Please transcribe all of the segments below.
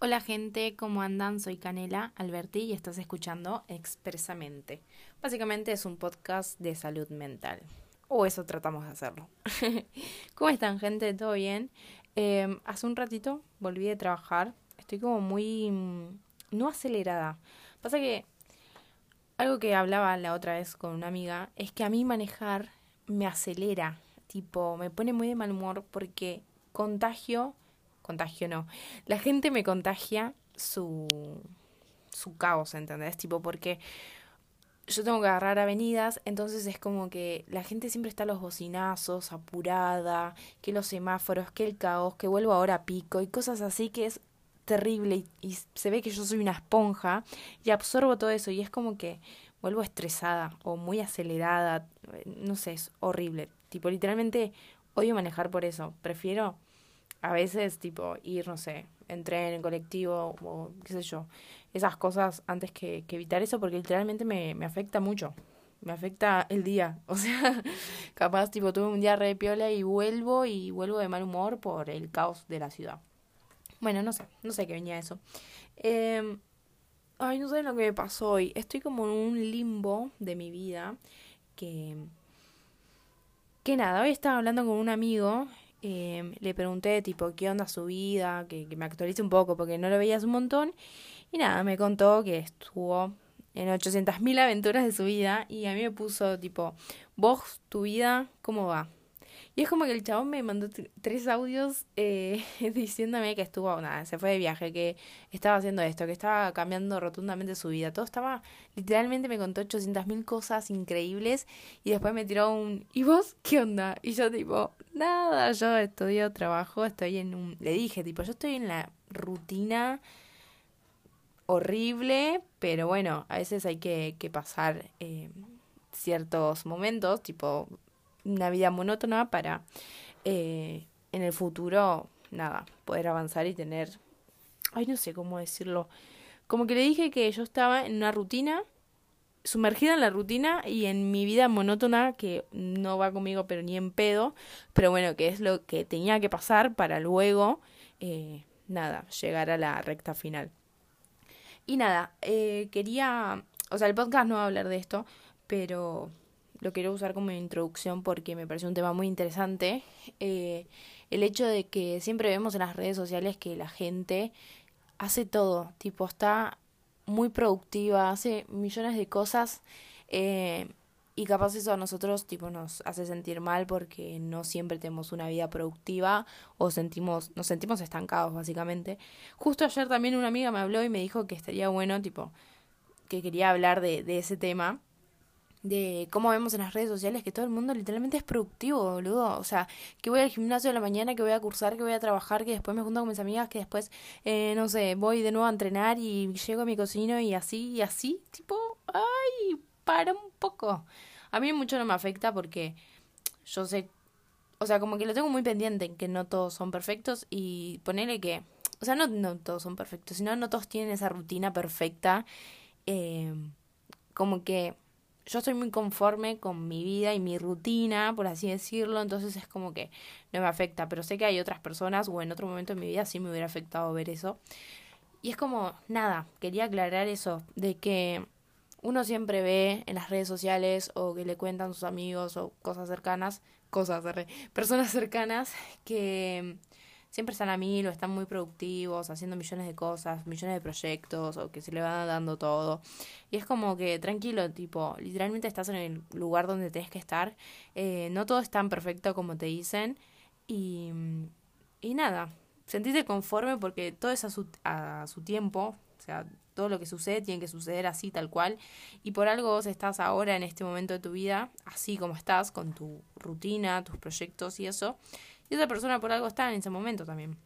Hola gente, ¿cómo andan? Soy Canela Alberti y estás escuchando Expresamente. Básicamente es un podcast de salud mental. O eso tratamos de hacerlo. ¿Cómo están gente? ¿Todo bien? Em, hace un ratito volví de trabajar. Estoy como muy... Mm, no acelerada. Pasa que algo que hablaba la otra vez con una amiga es que a mí manejar me acelera. Tipo, me pone muy de mal humor porque contagio contagio no. La gente me contagia su, su caos, ¿entendés? Tipo, porque yo tengo que agarrar avenidas, entonces es como que la gente siempre está a los bocinazos, apurada, que los semáforos, que el caos, que vuelvo ahora a pico y cosas así que es terrible y, y, se ve que yo soy una esponja y absorbo todo eso y es como que vuelvo estresada o muy acelerada, no sé, es horrible. Tipo, literalmente odio manejar por eso. Prefiero a veces, tipo, ir, no sé, en tren, en colectivo, o qué sé yo, esas cosas antes que, que evitar eso, porque literalmente me, me afecta mucho. Me afecta el día. O sea, capaz, tipo, tuve un día re piola y vuelvo y vuelvo de mal humor por el caos de la ciudad. Bueno, no sé, no sé qué venía eso. Eh, ay, no sé lo que me pasó hoy. Estoy como en un limbo de mi vida que... Que nada, hoy estaba hablando con un amigo eh, le pregunté, tipo, qué onda su vida, que, me actualice un poco porque no lo veías un montón. Y nada, me contó que estuvo en 800.000 aventuras de su vida y a mí me puso, tipo, vos, tu vida, ¿cómo va? Y es como que el chabón me mandó tres audios eh, diciéndome que estuvo, nada, se fue de viaje, que estaba haciendo esto, que estaba cambiando rotundamente su vida. Todo estaba, literalmente me contó 800 mil cosas increíbles y después me tiró un, ¿y vos qué onda? Y yo tipo, nada, yo estudio, trabajo, estoy en un, le dije, tipo, yo estoy en la rutina horrible, pero bueno, a veces hay que, que pasar eh, ciertos momentos, tipo una vida monótona para eh, en el futuro, nada, poder avanzar y tener, ay, no sé cómo decirlo, como que le dije que yo estaba en una rutina, sumergida en la rutina y en mi vida monótona que no va conmigo pero ni en pedo, pero bueno, que es lo que tenía que pasar para luego, eh, nada, llegar a la recta final. Y nada, eh, quería, o sea, el podcast no va a hablar de esto, pero lo quiero usar como introducción porque me parece un tema muy interesante. Eh, el hecho de que siempre vemos en las redes sociales que la gente hace todo, tipo, está muy productiva, hace millones de cosas eh, y capaz eso a nosotros tipo nos hace sentir mal porque no siempre tenemos una vida productiva o sentimos nos sentimos estancados básicamente. Justo ayer también una amiga me habló y me dijo que estaría bueno tipo que quería hablar de, de ese tema de cómo vemos en las redes sociales que todo el mundo literalmente es productivo, boludo. O sea, que voy al gimnasio de la mañana, que voy a cursar, que voy a trabajar, que después me junto con mis amigas, que después, eh, no sé, voy de nuevo a entrenar y llego a mi cocina y así, y así, tipo, ay, para un poco. A mí mucho no me afecta porque yo sé, o sea, como que lo tengo muy pendiente, que no todos son perfectos y ponerle que, o sea, no, no todos son perfectos, sino no todos tienen esa rutina perfecta. Eh, como que yo estoy muy conforme con mi vida y mi rutina, por así decirlo, entonces es como que no me afecta, pero sé que hay otras personas o en otro momento de mi vida sí me hubiera afectado ver eso. Y es como, nada, quería aclarar eso, de que uno siempre ve en las redes sociales o que le cuentan sus amigos o cosas cercanas, cosas, personas cercanas que siempre están a mil o están muy productivos, haciendo millones de cosas, millones de proyectos o que se le van dando todo. Y es como que tranquilo, tipo, literalmente estás en el lugar donde tienes que estar. Eh, no todo es tan perfecto como te dicen. Y, y nada, sentite conforme porque todo es a su, a su tiempo. O sea, todo lo que sucede tiene que suceder así, tal cual. Y por algo vos estás ahora en este momento de tu vida, así como estás, con tu rutina, tus proyectos y eso. Y esa persona por algo está en ese momento también.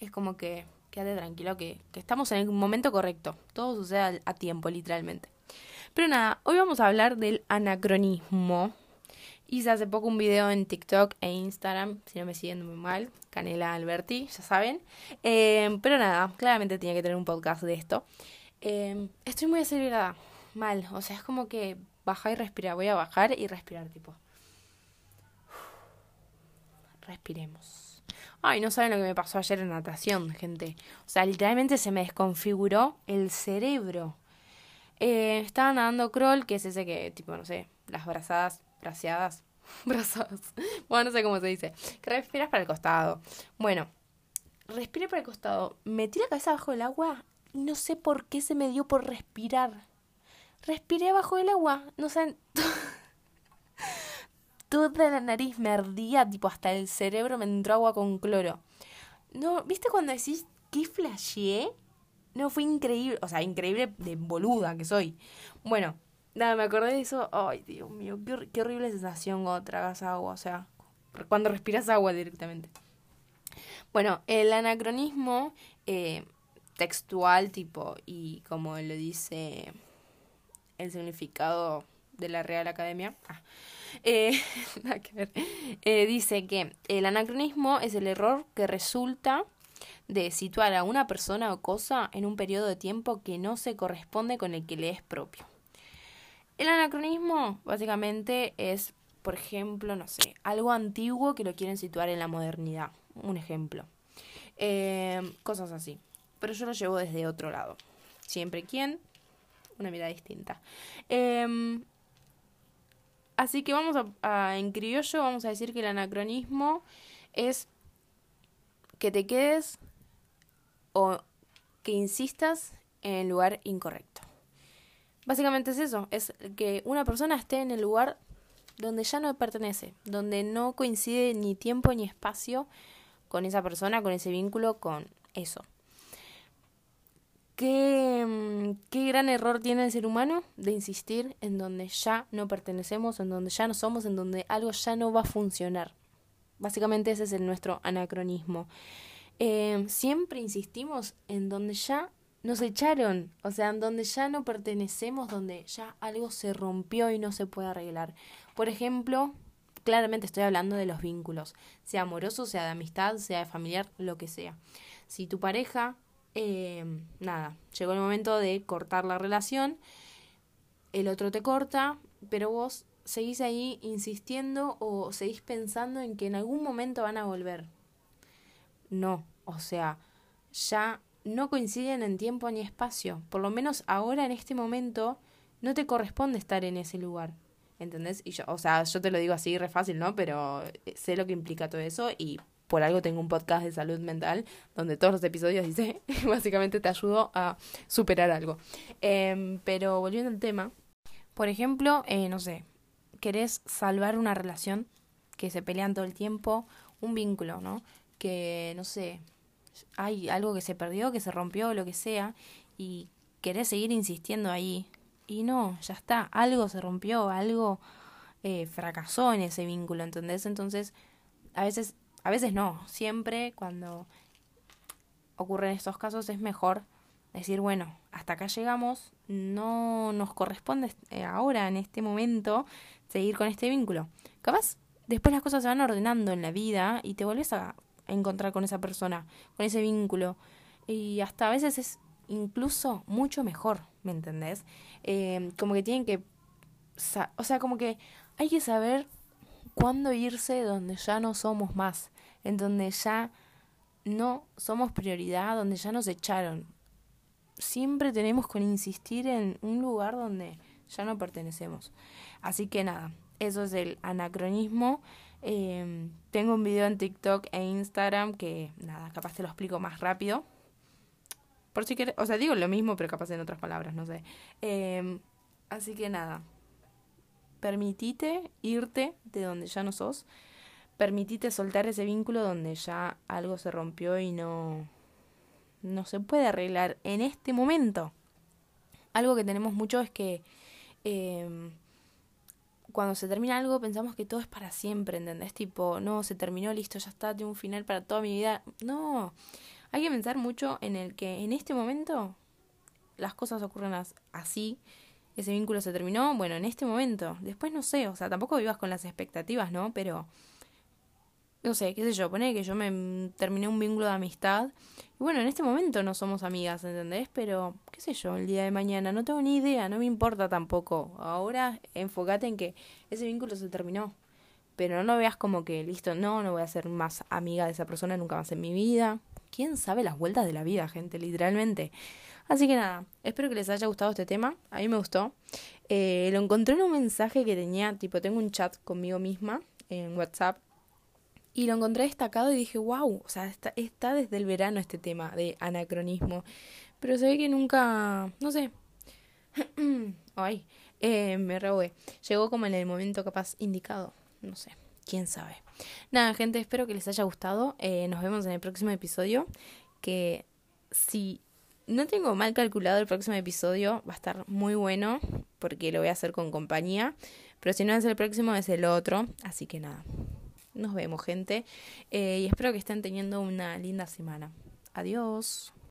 Es como que quédate tranquilo que, que estamos en el momento correcto. Todo sucede a, tiempo, literalmente. Pero nada, hoy vamos a hablar del anacronismo. Hice hace poco un video en TikTok e Instagram, si no me siguen muy mal, Canela Alberti, ya saben. Eh, pero nada, claramente tenía que tener un podcast de esto. Eh, estoy muy acelerada, mal, o sea, es como que baja y respira, voy a bajar y respirar, tipo respiremos. Ay, no saben lo que me pasó ayer en natación, gente. O sea, literalmente se me desconfiguró el cerebro. Eh, estaba nadando crawl, que es ese que, tipo, no sé, las brazadas, braceadas, brazadas. Bueno, no sé cómo se dice. Que respiras para el costado. Bueno, respiré para el costado. Metí la cabeza bajo el agua y no sé por qué se me dio por respirar. Respiré bajo el agua. No sé. toda la nariz me ardía, tipo hasta el cerebro me entró agua con cloro. No, ¿viste cuando decís qué flasheé? No, fue increíble, o sea, increíble de boluda que soy. Bueno, nada, me acordé de eso. Ay, Dios mío, qué, horrible sensación cuando tragas agua, o sea, cuando respiras agua directamente. Bueno, el anacronismo eh, textual, tipo, y como lo dice el significado de la Real Academia, ah, eh, eh, dice que el anacronismo es el error que resulta de situar a una persona o cosa en un periodo de tiempo que no se corresponde con el que le es propio. El anacronismo básicamente es, por ejemplo, no sé, algo antiguo que lo quieren situar en la modernidad. Un ejemplo. Eh, cosas así. Pero yo lo llevo desde otro lado. Siempre quien, una mirada distinta. Eh, Así que vamos a, en criollo vamos a decir que el anacronismo es que te quedes o que insistas en el lugar incorrecto. Básicamente es eso, es que una persona esté en el lugar donde ya no pertenece, donde no coincide ni tiempo ni espacio con esa persona, con ese vínculo, con eso. ¿Qué, mm, qué gran error tiene el ser humano de insistir en donde ya no pertenecemos, en donde ya no somos, en donde algo ya no va a funcionar. Básicamente ese es nuestro anacronismo. Eh, siempre insistimos en donde ya nos echaron, o sea, en donde ya no pertenecemos, donde ya algo se rompió y no se puede arreglar. Por ejemplo, claramente estoy hablando de los vínculos, sea amoroso, sea de amistad, sea de familiar, lo que sea. Si tu pareja eh, nada, llegó el momento de cortar la relación, el otro te corta, pero vos seguís ahí insistiendo o seguís pensando en que en algún momento van a volver. No, o sea, ya no coinciden en tiempo ni espacio. Por lo menos ahora en este momento no te corresponde estar en ese lugar. ¿Entendés? Y yo, o sea, yo te lo digo así re fácil, ¿no? Pero sé lo que implica todo eso y por algo tengo un podcast de salud mental donde todos los episodios dice, básicamente te ayudo a superar algo. Em, pero volviendo al tema, por ejemplo, eh, no sé, querés salvar una relación que se pelean todo el tiempo, un vínculo, ¿no? Que, no sé, hay algo que se perdió, que se rompió, lo que sea, y querés seguir insistiendo ahí. Y no, ya está, algo se rompió, algo eh, fracasó en ese vínculo, ¿entendés? Entonces, a veces a veces no, siempre cuando ocurren estos casos es mejor decir, bueno, hasta acá llegamos, no nos corresponde eh, ahora, en este momento, seguir con este vínculo. Capaz, después las cosas se van ordenando en la vida y te vuelves a encontrar con esa persona, con ese vínculo. Y hasta a veces es incluso mucho mejor, ¿me entendés? Eh, como que tienen que... O sea, como que hay que saber cuándo irse donde ya no somos más, en donde ya no somos prioridad, donde ya nos echaron. Siempre tenemos que insistir en un lugar donde ya no pertenecemos. Así que nada, eso es el anacronismo. Em, tengo un video en TikTok e Instagram que nada, capaz te lo explico más rápido. Por si quieres, o sea, digo lo mismo, pero capaz en otras palabras, no sé. Em, así que nada, permitite irte de donde ya no sos, permitite soltar ese vínculo donde ya algo se rompió y no, no se puede arreglar en este momento. Algo que tenemos mucho es que em, cuando se termina algo pensamos que todo es para siempre, ¿entendés? Tipo, no, se terminó, listo, ya está, tiene un final para toda mi vida. No, hay que pensar mucho en el que en este momento las cosas ocurren así ese vínculo se terminó, bueno, en este momento. Después no sé, o sea, tampoco vivas con las expectativas, ¿no? Pero, no sé, qué sé yo, pone que yo me terminé un vínculo de amistad. Y bueno, en este momento no somos amigas, ¿entendés? Pero, qué sé yo, el día de mañana, no tengo ni idea, no me importa tampoco. Ahora enfócate en que ese vínculo se terminó. pero no veas como que listo, no, no voy a ser más amiga de esa persona nunca más en mi vida. ¿Quién sabe las vueltas de la vida, gente? Literalmente. Así que nada, espero que les haya gustado este tema. A mí me gustó. Eh, lo encontré en un mensaje que tenía, tipo, tengo un chat conmigo misma en WhatsApp. Y lo encontré destacado y dije, wow, o sea, está, está desde el verano este tema de anacronismo. Pero se ve que nunca, no sé. Ay, eh, me rehué. Llegó como en el momento capaz indicado. No sé, quién sabe. Nada, gente, espero que les haya gustado. Eh, nos vemos en el próximo episodio. Que si no tengo mal calculado el próximo episodio, va a estar muy bueno. Porque lo voy a hacer con compañía. Pero si no es el próximo, es el otro. Así que nada. Nos vemos, gente. Eh, y espero que estén teniendo una linda semana. Adiós.